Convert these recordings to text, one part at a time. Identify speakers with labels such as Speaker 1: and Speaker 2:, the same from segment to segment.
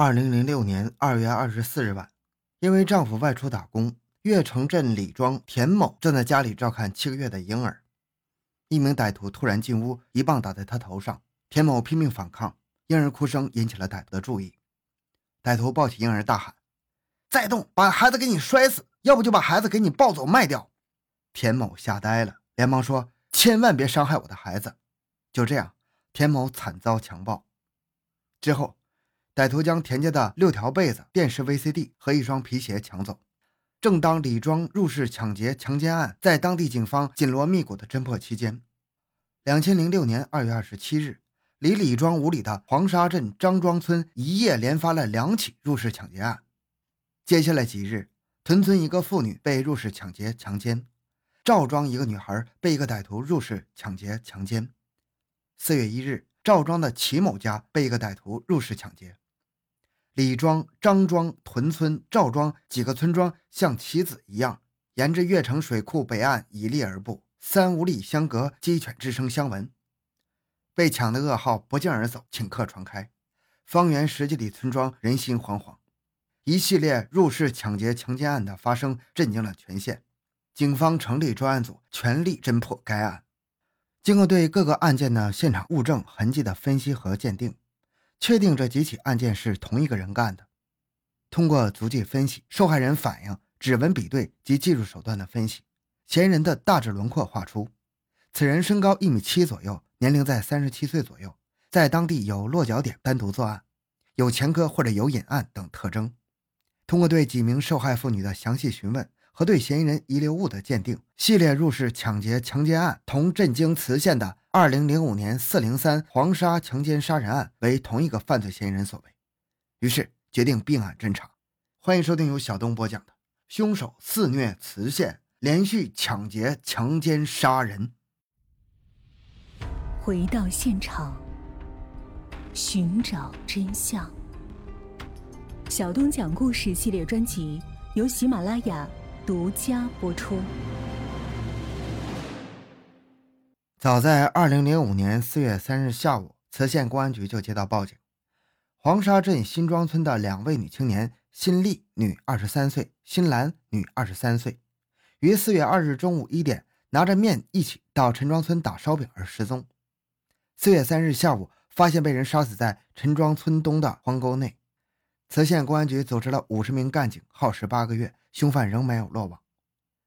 Speaker 1: 二零零六年二月二十四日晚，因为丈夫外出打工，越城镇李庄田某正在家里照看七个月的婴儿。一名歹徒突然进屋，一棒打在他头上。田某拼命反抗，婴儿哭声引起了歹徒的注意。歹徒抱起婴儿，大喊：“再动，把孩子给你摔死！要不就把孩子给你抱走卖掉！”田某吓呆了，连忙说：“千万别伤害我的孩子！”就这样，田某惨遭强暴。之后。歹徒将田家的六条被子、电视、VCD 和一双皮鞋抢走。正当李庄入室抢劫强奸案在当地警方紧锣密鼓的侦破期间，两千零六年二月二十七日，离李庄五里的黄沙镇张庄村一夜连发了两起入室抢劫案。接下来几日，屯村一个妇女被入室抢劫强奸，赵庄一个女孩被一个歹徒入室抢劫强奸。四月一日，赵庄的齐某家被一个歹徒入室抢劫。李庄、张庄、屯村、赵庄几个村庄像棋子一样，沿着越城水库北岸以立而布，三五里相隔，鸡犬之声相闻。被抢的噩耗不胫而走，顷刻传开，方圆十几里村庄人心惶惶。一系列入室抢劫、强奸案的发生，震惊了全县。警方成立专案组，全力侦破该案。经过对各个案件的现场物证痕迹的分析和鉴定。确定这几起案件是同一个人干的。通过足迹分析、受害人反应、指纹比对及技术手段的分析，嫌疑人的大致轮廓画出。此人身高一米七左右，年龄在三十七岁左右，在当地有落脚点，单独作案，有前科或者有隐案等特征。通过对几名受害妇女的详细询问。和对嫌疑人遗留物的鉴定，系列入室抢劫强奸案同震惊磁县的2005年403黄沙强奸杀人案为同一个犯罪嫌疑人所为，于是决定并案侦查。欢迎收听由小东播讲的《凶手肆虐磁县，连续抢劫强奸杀人》。
Speaker 2: 回到现场，寻找真相。小东讲故事系列专辑由喜马拉雅。独家播出。
Speaker 1: 早在二零零五年四月三日下午，磁县公安局就接到报警：黄沙镇新庄村的两位女青年新丽（女，二十三岁）、新兰（女，二十三岁），于四月二日中午一点拿着面一起到陈庄村打烧饼而失踪。四月三日下午，发现被人杀死在陈庄村东的荒沟内。磁县公安局组织了五十名干警，耗时八个月。凶犯仍没有落网，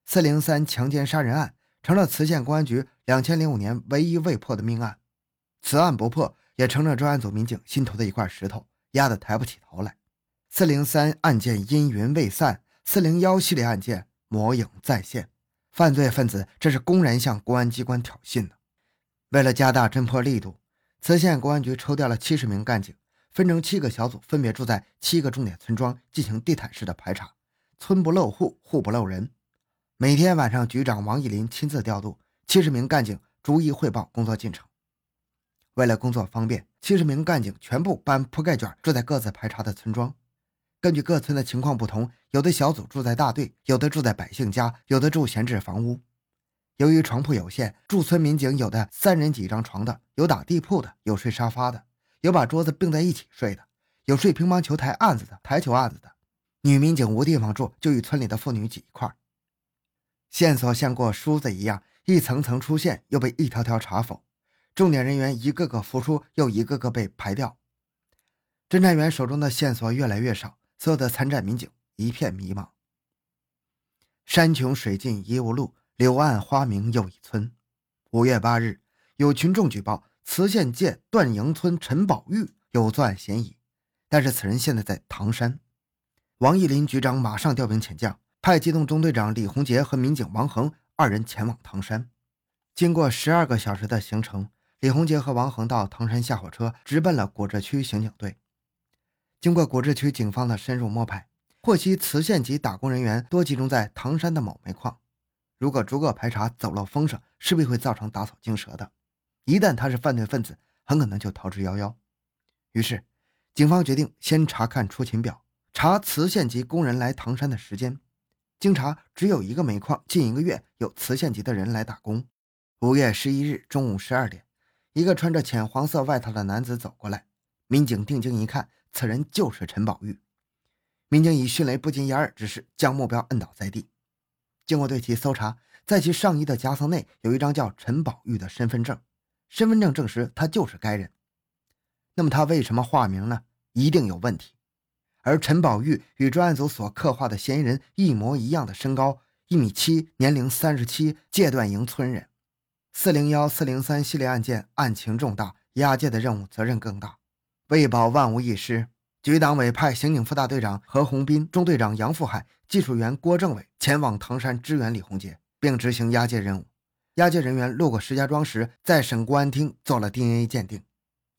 Speaker 1: 四零三强奸杀人案成了磁县公安局两千零五年唯一未破的命案。此案不破，也成了专案组民警心头的一块石头，压得抬不起头来。四零三案件阴云未散，四零幺系列案件魔影再现，犯罪分子这是公然向公安机关挑衅呢。为了加大侦破力度，磁县公安局抽调了七十名干警，分成七个小组，分别住在七个重点村庄，进行地毯式的排查。村不漏户，户不漏人。每天晚上，局长王义林亲自调度七十名干警，逐一汇报工作进程。为了工作方便，七十名干警全部搬铺盖卷，住在各自排查的村庄。根据各村的情况不同，有的小组住在大队，有的住在百姓家，有的住闲置房屋。由于床铺有限，驻村民警有的三人几张床的，有打地铺的，有睡沙发的，有把桌子并在一起睡的，有睡乒乓球台案子的，台球案子的。女民警无地方住，就与村里的妇女挤一块儿。线索像过梳子一样，一层层出现，又被一条条查否。重点人员一个个浮出，又一个个被排掉。侦查员手中的线索越来越少，所有的参战民警一片迷茫。山穷水尽疑无路，柳暗花明又一村。五月八日，有群众举报磁县界段营村陈宝玉有作案嫌疑，但是此人现在在唐山。王义林局长马上调兵遣将，派机动中队长李洪杰和民警王恒二人前往唐山。经过十二个小时的行程，李洪杰和王恒到唐山下火车，直奔了果志区刑警队。经过果志区警方的深入摸排，获悉磁县籍打工人员多集中在唐山的某煤矿。如果逐个排查走漏风声，势必会造成打草惊蛇的。一旦他是犯罪分子，很可能就逃之夭夭。于是，警方决定先查看出勤表。查磁县级工人来唐山的时间，经查只有一个煤矿近一个月有磁县级的人来打工。五月十一日中午十二点，一个穿着浅黄色外套的男子走过来，民警定睛一看，此人就是陈宝玉。民警以迅雷不及掩耳之势将目标摁倒在地。经过对其搜查，在其上衣的夹层内有一张叫陈宝玉的身份证，身份证证实他就是该人。那么他为什么化名呢？一定有问题。而陈宝玉与专案组所刻画的嫌疑人一模一样的身高，一米七，年龄三十七，戒断营村人。四零幺、四零三系列案件案情重大，押解的任务责任更大，为保万无一失。局党委派刑警副大队长何洪斌、中队长杨富海、技术员郭政委前往唐山支援李洪杰，并执行押解任务。押解人员路过石家庄时，在省公安厅做了 DNA 鉴定。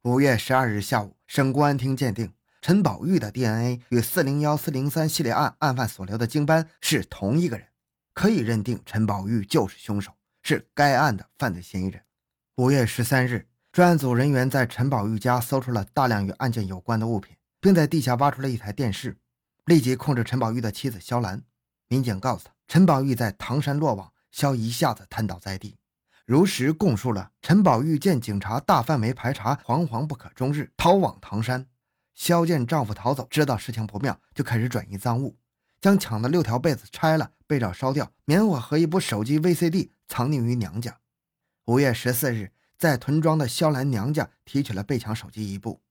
Speaker 1: 五月十二日下午，省公安厅鉴定陈宝玉的 DNA 与四零幺、四零三系列案案犯所留的精斑是同一个人，可以认定陈宝玉就是凶手，是该案的犯罪嫌疑人。五月十三日，专案组人员在陈宝玉家搜出了大量与案件有关的物品。并在地下挖出了一台电视，立即控制陈宝玉的妻子肖兰。民警告诉他，陈宝玉在唐山落网，肖一下子瘫倒在地，如实供述了陈宝玉见警察大范围排查，惶惶不可终日，逃往唐山。肖见丈夫逃走，知道事情不妙，就开始转移赃物，将抢的六条被子拆了，被罩烧掉，棉花和一部手机 VCD 藏匿于娘家。五月十四日，在屯庄的肖兰娘家提取了被抢手机一部。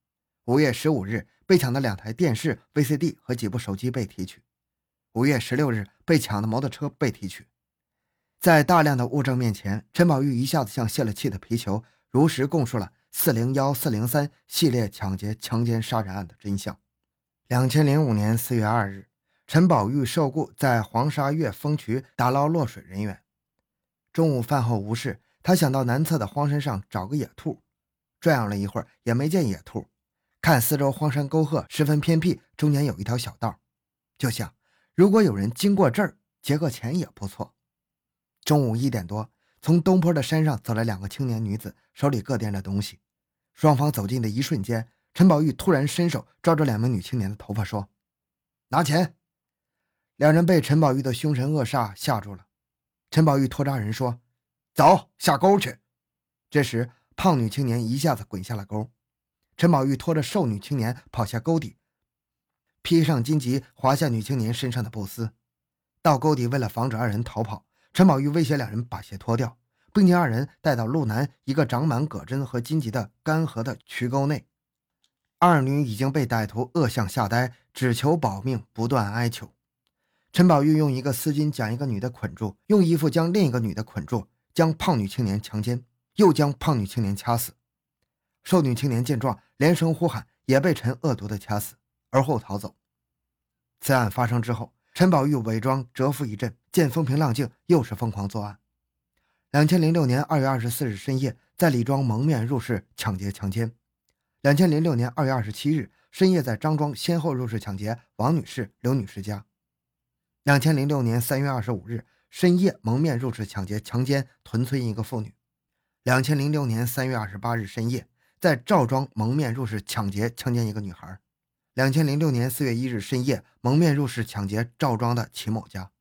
Speaker 1: 五月十五日。被抢的两台电视、VCD 和几部手机被提取。五月十六日，被抢的摩托车被提取。在大量的物证面前，陈宝玉一下子像泄了气的皮球，如实供述了四零幺、四零三系列抢劫、强奸、杀人案的真相。两千零五年四月二日，陈宝玉受雇在黄沙岳峰渠打捞落水人员。中午饭后无事，他想到南侧的荒山上找个野兔，转悠了一会儿也没见野兔。看四周荒山沟壑十分偏僻，中间有一条小道，就想如果有人经过这儿劫个钱也不错。中午一点多，从东坡的山上走来两个青年女子，手里各掂着东西。双方走近的一瞬间，陈宝玉突然伸手抓住两名女青年的头发，说：“拿钱！”两人被陈宝玉的凶神恶煞吓住了。陈宝玉拖着二人说：“走下沟去。”这时，胖女青年一下子滚下了沟。陈宝玉拖着瘦女青年跑下沟底，披上荆棘，滑下女青年身上的布丝。到沟底，为了防止二人逃跑，陈宝玉威胁两人把鞋脱掉，并将二人带到路南一个长满葛针和荆棘的干涸的渠沟内。二女已经被歹徒恶相吓呆，只求保命，不断哀求。陈宝玉用一个丝巾将一个女的捆住，用衣服将另一个女的捆住，将胖女青年强奸，又将胖女青年掐死。瘦女青年见状，连声呼喊，也被陈恶毒的掐死，而后逃走。此案发生之后，陈宝玉伪装蛰伏一阵，见风平浪静，又是疯狂作案。两千零六年二月二十四日深夜，在李庄蒙面入室抢劫强奸。两千零六年二月二十七日深夜，在张庄先后入室抢劫王女士、刘女士家。两千零六年三月二十五日深夜蒙面入室抢劫强奸屯村一个妇女。两千零六年三月二十八日深夜。在赵庄蒙面入室抢劫强奸一个女孩。两千零六年四月一日深夜，蒙面入室抢劫赵庄的齐某家。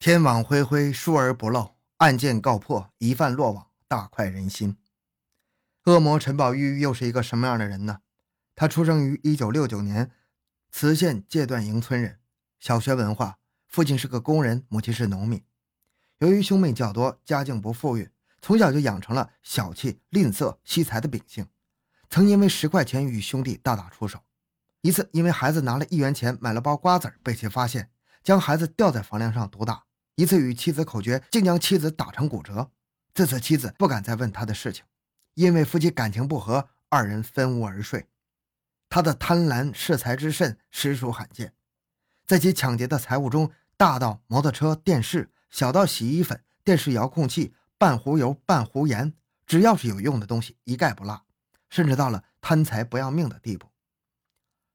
Speaker 1: 天网恢恢，疏而不漏，案件告破，疑犯落网，大快人心。恶魔陈宝玉又是一个什么样的人呢？他出生于一九六九年，磁县界段营村人，小学文化，父亲是个工人，母亲是农民。由于兄妹较多，家境不富裕。从小就养成了小气、吝啬、惜财的秉性，曾因为十块钱与兄弟大打出手。一次，因为孩子拿了一元钱买了包瓜子被其发现，将孩子吊在房梁上毒打。一次与妻子口角，竟将妻子打成骨折。自此，妻子不敢再问他的事情，因为夫妻感情不和，二人分屋而睡。他的贪婪恃财之甚实属罕见，在其抢劫的财物中，大到摩托车、电视，小到洗衣粉、电视遥控器。半壶油、半壶盐，只要是有用的东西，一概不落，甚至到了贪财不要命的地步。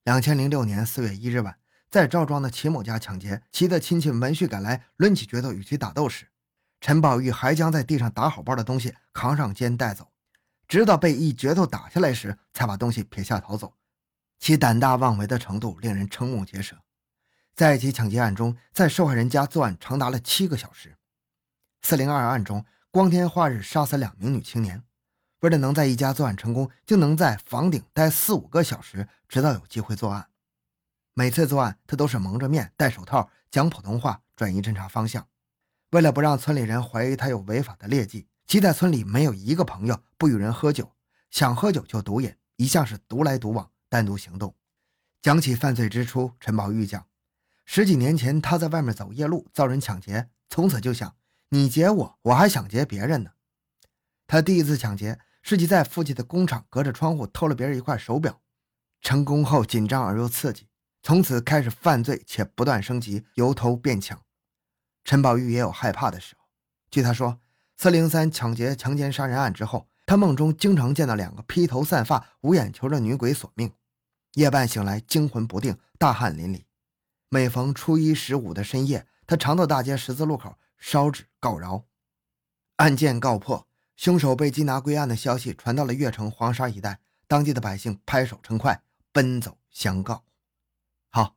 Speaker 1: 两千零六年四月一日晚，在赵庄的齐某家抢劫，齐的亲戚闻讯赶来，抡起镢头与其打斗时，陈宝玉还将在地上打好包的东西扛上肩带走，直到被一镢头打下来时，才把东西撇下逃走。其胆大妄为的程度令人瞠目结舌。在一起抢劫案中，在受害人家作案长达了七个小时。四零二案中。光天化日杀死两名女青年，为了能在一家作案成功，就能在房顶待四五个小时，直到有机会作案。每次作案，他都是蒙着面、戴手套，讲普通话，转移侦查方向。为了不让村里人怀疑他有违法的劣迹，其在村里没有一个朋友，不与人喝酒，想喝酒就独饮，一向是独来独往，单独行动。讲起犯罪之初，陈宝玉讲，十几年前他在外面走夜路，遭人抢劫，从此就想：你劫我，我还想劫别人呢。他第一次抢劫是其在附近的工厂隔着窗户偷了别人一块手表，成功后紧张而又刺激。从此开始犯罪，且不断升级，由偷变抢。陈宝玉也有害怕的时候。据他说，四零三抢劫、强奸、杀人案之后，他梦中经常见到两个披头散发、无眼球的女鬼索命。夜半醒来，惊魂不定，大汗淋漓。每逢初一、十五的深夜，他常到大街十字路口烧纸告饶。案件告破，凶手被缉拿归案的消息传到了越城黄沙一带，当地的百姓拍手称快，奔走相告。好，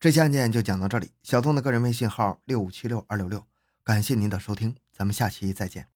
Speaker 1: 这期案件就讲到这里。小东的个人微信号六五七六二六六，感谢您的收听，咱们下期再见。